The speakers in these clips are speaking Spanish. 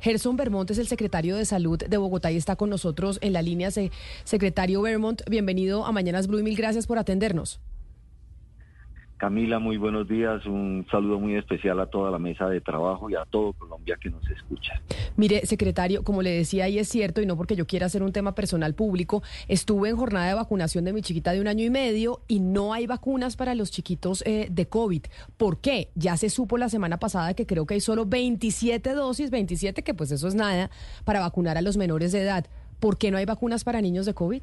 Gerson Vermont es el secretario de Salud de Bogotá y está con nosotros en la línea. Secretario Vermont, bienvenido a Mañanas Blue y mil gracias por atendernos. Camila, muy buenos días. Un saludo muy especial a toda la mesa de trabajo y a todo Colombia que nos escucha. Mire, secretario, como le decía, y es cierto, y no porque yo quiera hacer un tema personal público, estuve en jornada de vacunación de mi chiquita de un año y medio y no hay vacunas para los chiquitos eh, de COVID. ¿Por qué? Ya se supo la semana pasada que creo que hay solo 27 dosis, 27, que pues eso es nada, para vacunar a los menores de edad. ¿Por qué no hay vacunas para niños de COVID?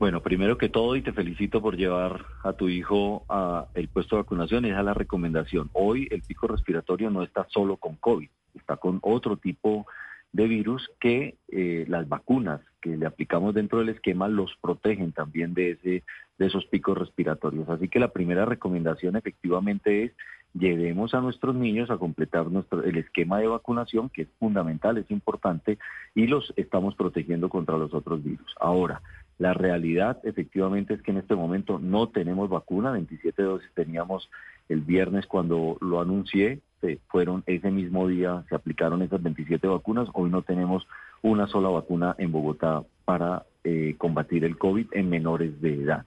Bueno, primero que todo, y te felicito por llevar a tu hijo a el puesto de vacunación, esa es la recomendación. Hoy el pico respiratorio no está solo con COVID, está con otro tipo de virus que eh, las vacunas que le aplicamos dentro del esquema los protegen también de ese de esos picos respiratorios. Así que la primera recomendación efectivamente es llevemos a nuestros niños a completar nuestro el esquema de vacunación que es fundamental, es importante y los estamos protegiendo contra los otros virus. Ahora, la realidad efectivamente es que en este momento no tenemos vacuna, 27 dosis teníamos el viernes cuando lo anuncié, fueron ese mismo día, se aplicaron esas 27 vacunas, hoy no tenemos una sola vacuna en Bogotá para eh, combatir el COVID en menores de edad.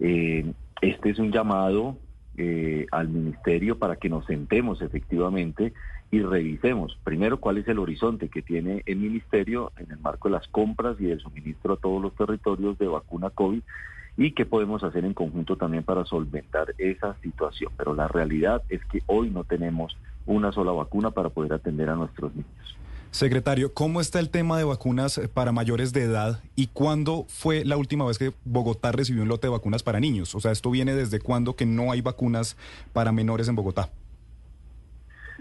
Eh, este es un llamado eh, al ministerio para que nos sentemos efectivamente y revisemos primero cuál es el horizonte que tiene el ministerio en el marco de las compras y del suministro a todos los territorios de vacuna COVID y qué podemos hacer en conjunto también para solventar esa situación. Pero la realidad es que hoy no tenemos una sola vacuna para poder atender a nuestros niños. Secretario, ¿cómo está el tema de vacunas para mayores de edad y cuándo fue la última vez que Bogotá recibió un lote de vacunas para niños? O sea, ¿esto viene desde cuándo que no hay vacunas para menores en Bogotá?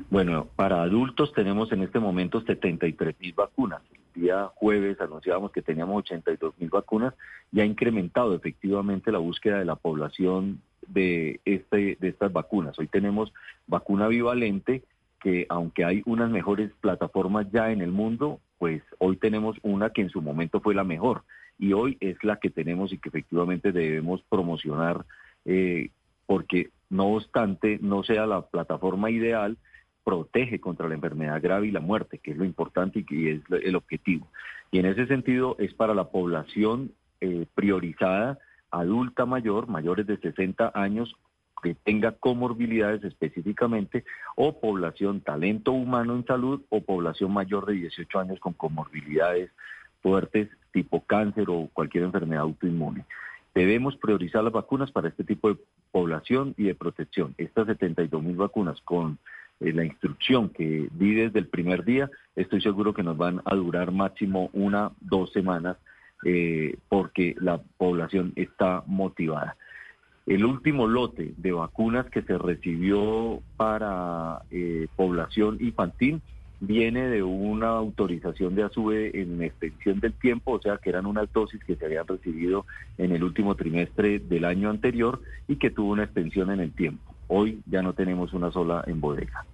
Bueno, para adultos tenemos en este momento 73 mil vacunas. El día jueves anunciábamos que teníamos 82 mil vacunas y ha incrementado efectivamente la búsqueda de la población de, este, de estas vacunas. Hoy tenemos vacuna bivalente que aunque hay unas mejores plataformas ya en el mundo, pues hoy tenemos una que en su momento fue la mejor y hoy es la que tenemos y que efectivamente debemos promocionar eh, porque no obstante no sea la plataforma ideal, protege contra la enfermedad grave y la muerte, que es lo importante y que es el objetivo. Y en ese sentido es para la población eh, priorizada adulta mayor, mayores de 60 años, que tenga comorbilidades específicamente, o población talento humano en salud, o población mayor de 18 años con comorbilidades fuertes tipo cáncer o cualquier enfermedad autoinmune. Debemos priorizar las vacunas para este tipo de población y de protección. Estas 72 mil vacunas con eh, la instrucción que di desde el primer día, estoy seguro que nos van a durar máximo una, dos semanas, eh, porque la población está motivada. El último lote de vacunas que se recibió para eh, población infantil viene de una autorización de ASUBE en extensión del tiempo, o sea que eran unas dosis que se habían recibido en el último trimestre del año anterior y que tuvo una extensión en el tiempo. Hoy ya no tenemos una sola en bodega.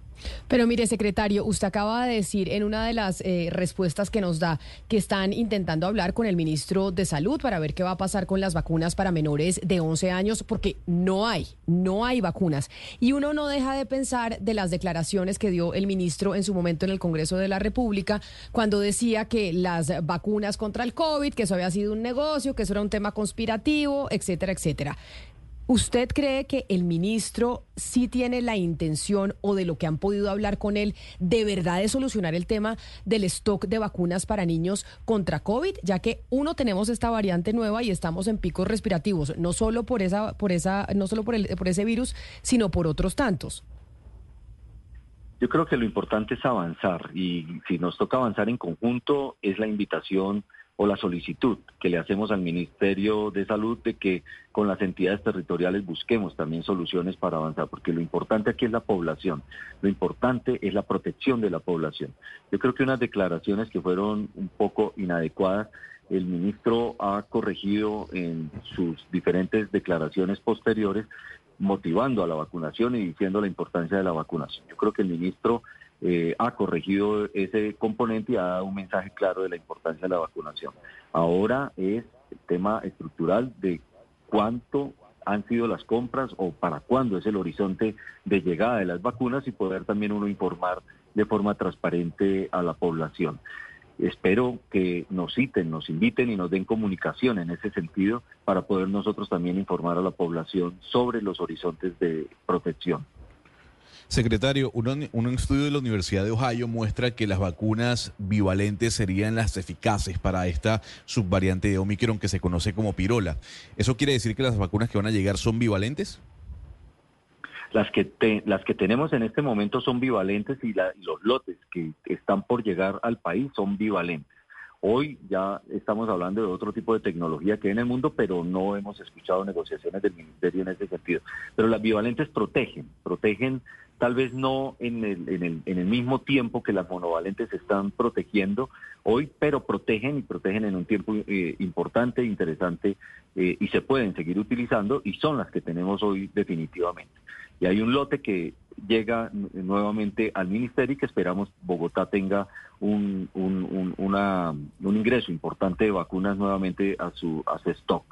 Pero mire, secretario, usted acaba de decir en una de las eh, respuestas que nos da que están intentando hablar con el ministro de Salud para ver qué va a pasar con las vacunas para menores de 11 años, porque no hay, no hay vacunas. Y uno no deja de pensar de las declaraciones que dio el ministro en su momento en el Congreso de la República, cuando decía que las vacunas contra el COVID, que eso había sido un negocio, que eso era un tema conspirativo, etcétera, etcétera. ¿Usted cree que el ministro sí tiene la intención o de lo que han podido hablar con él de verdad de solucionar el tema del stock de vacunas para niños contra COVID, ya que uno tenemos esta variante nueva y estamos en picos respirativos, no solo por esa por esa no solo por el, por ese virus, sino por otros tantos? Yo creo que lo importante es avanzar y si nos toca avanzar en conjunto es la invitación o la solicitud que le hacemos al Ministerio de Salud de que con las entidades territoriales busquemos también soluciones para avanzar, porque lo importante aquí es la población, lo importante es la protección de la población. Yo creo que unas declaraciones que fueron un poco inadecuadas, el ministro ha corregido en sus diferentes declaraciones posteriores, motivando a la vacunación y diciendo la importancia de la vacunación. Yo creo que el ministro eh, ha corregido ese componente y ha dado un mensaje claro de la importancia de la vacunación. Ahora es el tema estructural de cuánto han sido las compras o para cuándo es el horizonte de llegada de las vacunas y poder también uno informar de forma transparente a la población. Espero que nos citen, nos inviten y nos den comunicación en ese sentido para poder nosotros también informar a la población sobre los horizontes de protección. Secretario, un, estudio de la Universidad de Ohio muestra que las vacunas bivalentes serían las eficaces para esta subvariante de Omicron que se conoce como pirola. ¿Eso quiere decir que las vacunas que van a llegar son bivalentes? Las que, las que tenemos en este momento son bivalentes y, y los lotes que están por llegar al país son bivalentes. Hoy ya estamos hablando de otro tipo de tecnología que hay en el mundo, pero no hemos escuchado negociaciones del Ministerio en ese sentido. Pero las bivalentes protegen, protegen tal vez no en el, en el, en el mismo tiempo que las monovalentes están protegiendo hoy, pero protegen y protegen en un tiempo eh, importante, interesante eh, y se pueden seguir utilizando y son las que tenemos hoy definitivamente. Y hay un lote que llega nuevamente al ministerio y que esperamos Bogotá tenga un, un, ingreso importante de vacunas nuevamente a su, a su stock.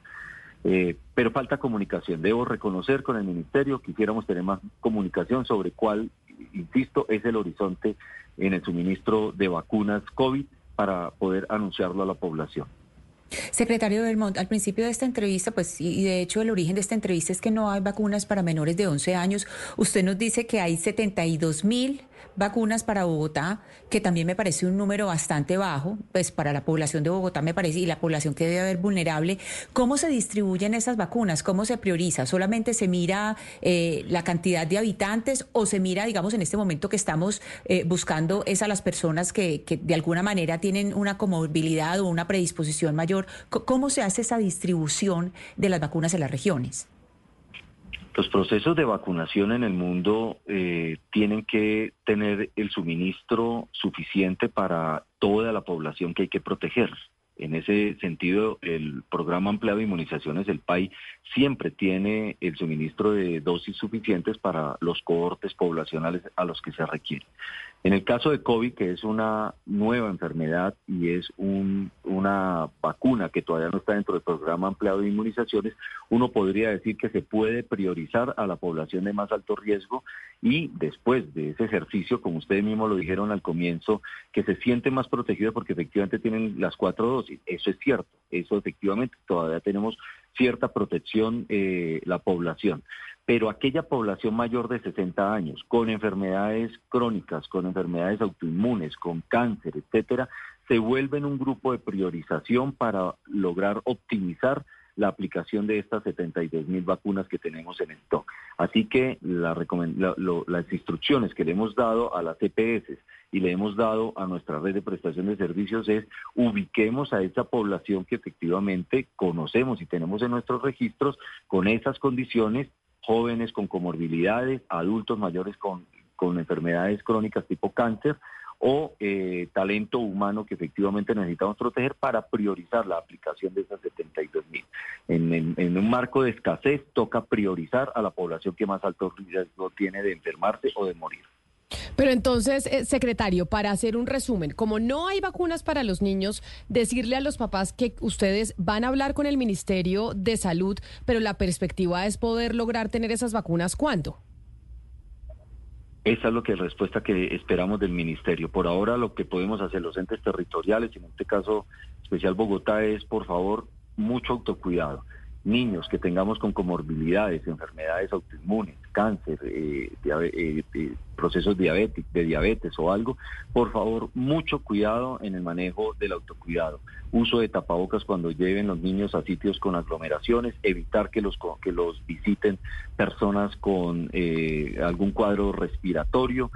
Eh, pero falta comunicación. Debo reconocer con el ministerio, quisiéramos tener más comunicación sobre cuál, insisto, es el horizonte en el suministro de vacunas COVID para poder anunciarlo a la población. Secretario Belmont, al principio de esta entrevista, pues, y de hecho el origen de esta entrevista es que no hay vacunas para menores de 11 años. Usted nos dice que hay 72 mil vacunas para Bogotá, que también me parece un número bastante bajo, pues para la población de Bogotá me parece, y la población que debe haber vulnerable. ¿Cómo se distribuyen esas vacunas? ¿Cómo se prioriza? ¿Solamente se mira eh, la cantidad de habitantes o se mira, digamos, en este momento que estamos eh, buscando es a las personas que, de alguna manera tienen una comorbilidad o una predisposición mayor? ¿Cómo se hace esa distribución de las vacunas en las regiones? Los procesos de vacunación en el mundo eh, tienen que tener el suministro suficiente para toda la población que hay que proteger. En ese sentido, el programa ampliado de inmunizaciones, el PAI, siempre tiene el suministro de dosis suficientes para los cohortes poblacionales a los que se requiere. En el caso de COVID, que es una nueva enfermedad y es una vacuna que todavía no está dentro del programa ampliado de inmunizaciones, uno podría decir que se puede priorizar a la población de más alto riesgo y después de ese ejercicio, como ustedes mismos lo dijeron al comienzo, que se siente más protegido porque efectivamente tienen las cuatro dosis. Eso es cierto, eso efectivamente todavía tenemos cierta protección eh, la población pero aquella población mayor de 60 años, con enfermedades crónicas, con enfermedades autoinmunes, con cáncer, etcétera, se vuelven un grupo de priorización para lograr optimizar la aplicación de estas 72 mil vacunas que tenemos en stock. Así que las instrucciones que le hemos dado a las EPS y le hemos dado a nuestra red de prestación de servicios es ubiquemos a esa población que efectivamente conocemos y tenemos en nuestros registros con esas condiciones jóvenes con comorbilidades, adultos mayores con, con enfermedades crónicas tipo cáncer o eh, talento humano que efectivamente necesitamos proteger para priorizar la aplicación de esas 72 mil. En, en, un marco de escasez toca priorizar a la población que más alto riesgo tiene de enfermarse o de morir. Pero entonces, eh, secretario, para hacer un resumen, como no hay vacunas para los niños, decirle a los papás que ustedes van a hablar con el Ministerio de Salud, pero la perspectiva es poder lograr tener esas vacunas ¿cuándo? Esa es lo que respuesta que esperamos del ministerio. Por ahora lo que podemos hacer los entes territoriales, en este caso especial Bogotá, es por favor mucho autocuidado niños que tengamos con comorbilidades, enfermedades autoinmunes, cáncer, eh, eh, eh, procesos diabéticos, de diabetes o algo, por favor, mucho cuidado en el manejo del autocuidado. Uso de tapabocas cuando lleven los niños a sitios con aglomeraciones, evitar que los, que los visiten personas con algún cuadro respiratorio,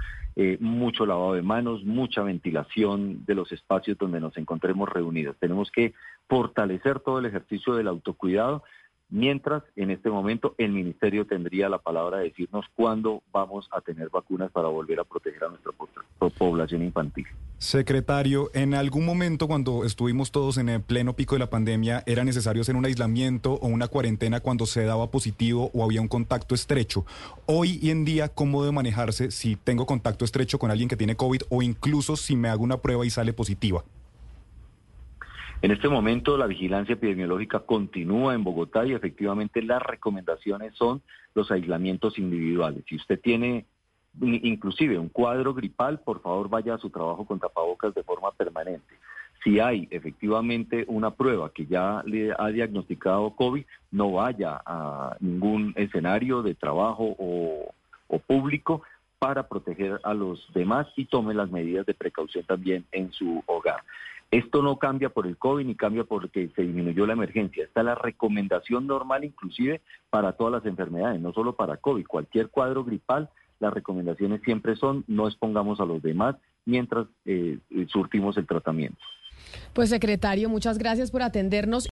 mucho lavado de manos, mucha ventilación de los espacios donde nos encontremos reunidos. Tenemos que fortalecer todo el ejercicio del autocuidado mientras en este momento el ministerio tendría la palabra de decirnos cuándo vamos a tener vacunas para volver a proteger a nuestra población infantil. Secretario, en algún momento cuando estuvimos todos en el pleno pico de la pandemia, ¿era necesario hacer un aislamiento o una cuarentena cuando se daba positivo o había un contacto estrecho? Hoy y en día, ¿cómo debe manejarse si tengo contacto estrecho con alguien que tiene COVID o incluso si me hago una prueba y sale positiva? En este momento la vigilancia epidemiológica continúa en Bogotá y efectivamente las recomendaciones son los aislamientos individuales. Si usted tiene inclusive un cuadro gripal, por favor vaya a su trabajo con tapabocas de forma permanente. Si hay efectivamente una prueba que ya le ha diagnosticado COVID, no vaya a ningún escenario de trabajo o, o público para proteger a los demás y tome las medidas de precaución también en su hogar. Esto no cambia por el COVID ni cambia porque se disminuyó la emergencia. Esta es la recomendación normal inclusive para todas las enfermedades, no solo para COVID. Cualquier cuadro gripal, las recomendaciones siempre son no expongamos a los demás mientras eh, surtimos el tratamiento. Pues secretario, muchas gracias por atendernos.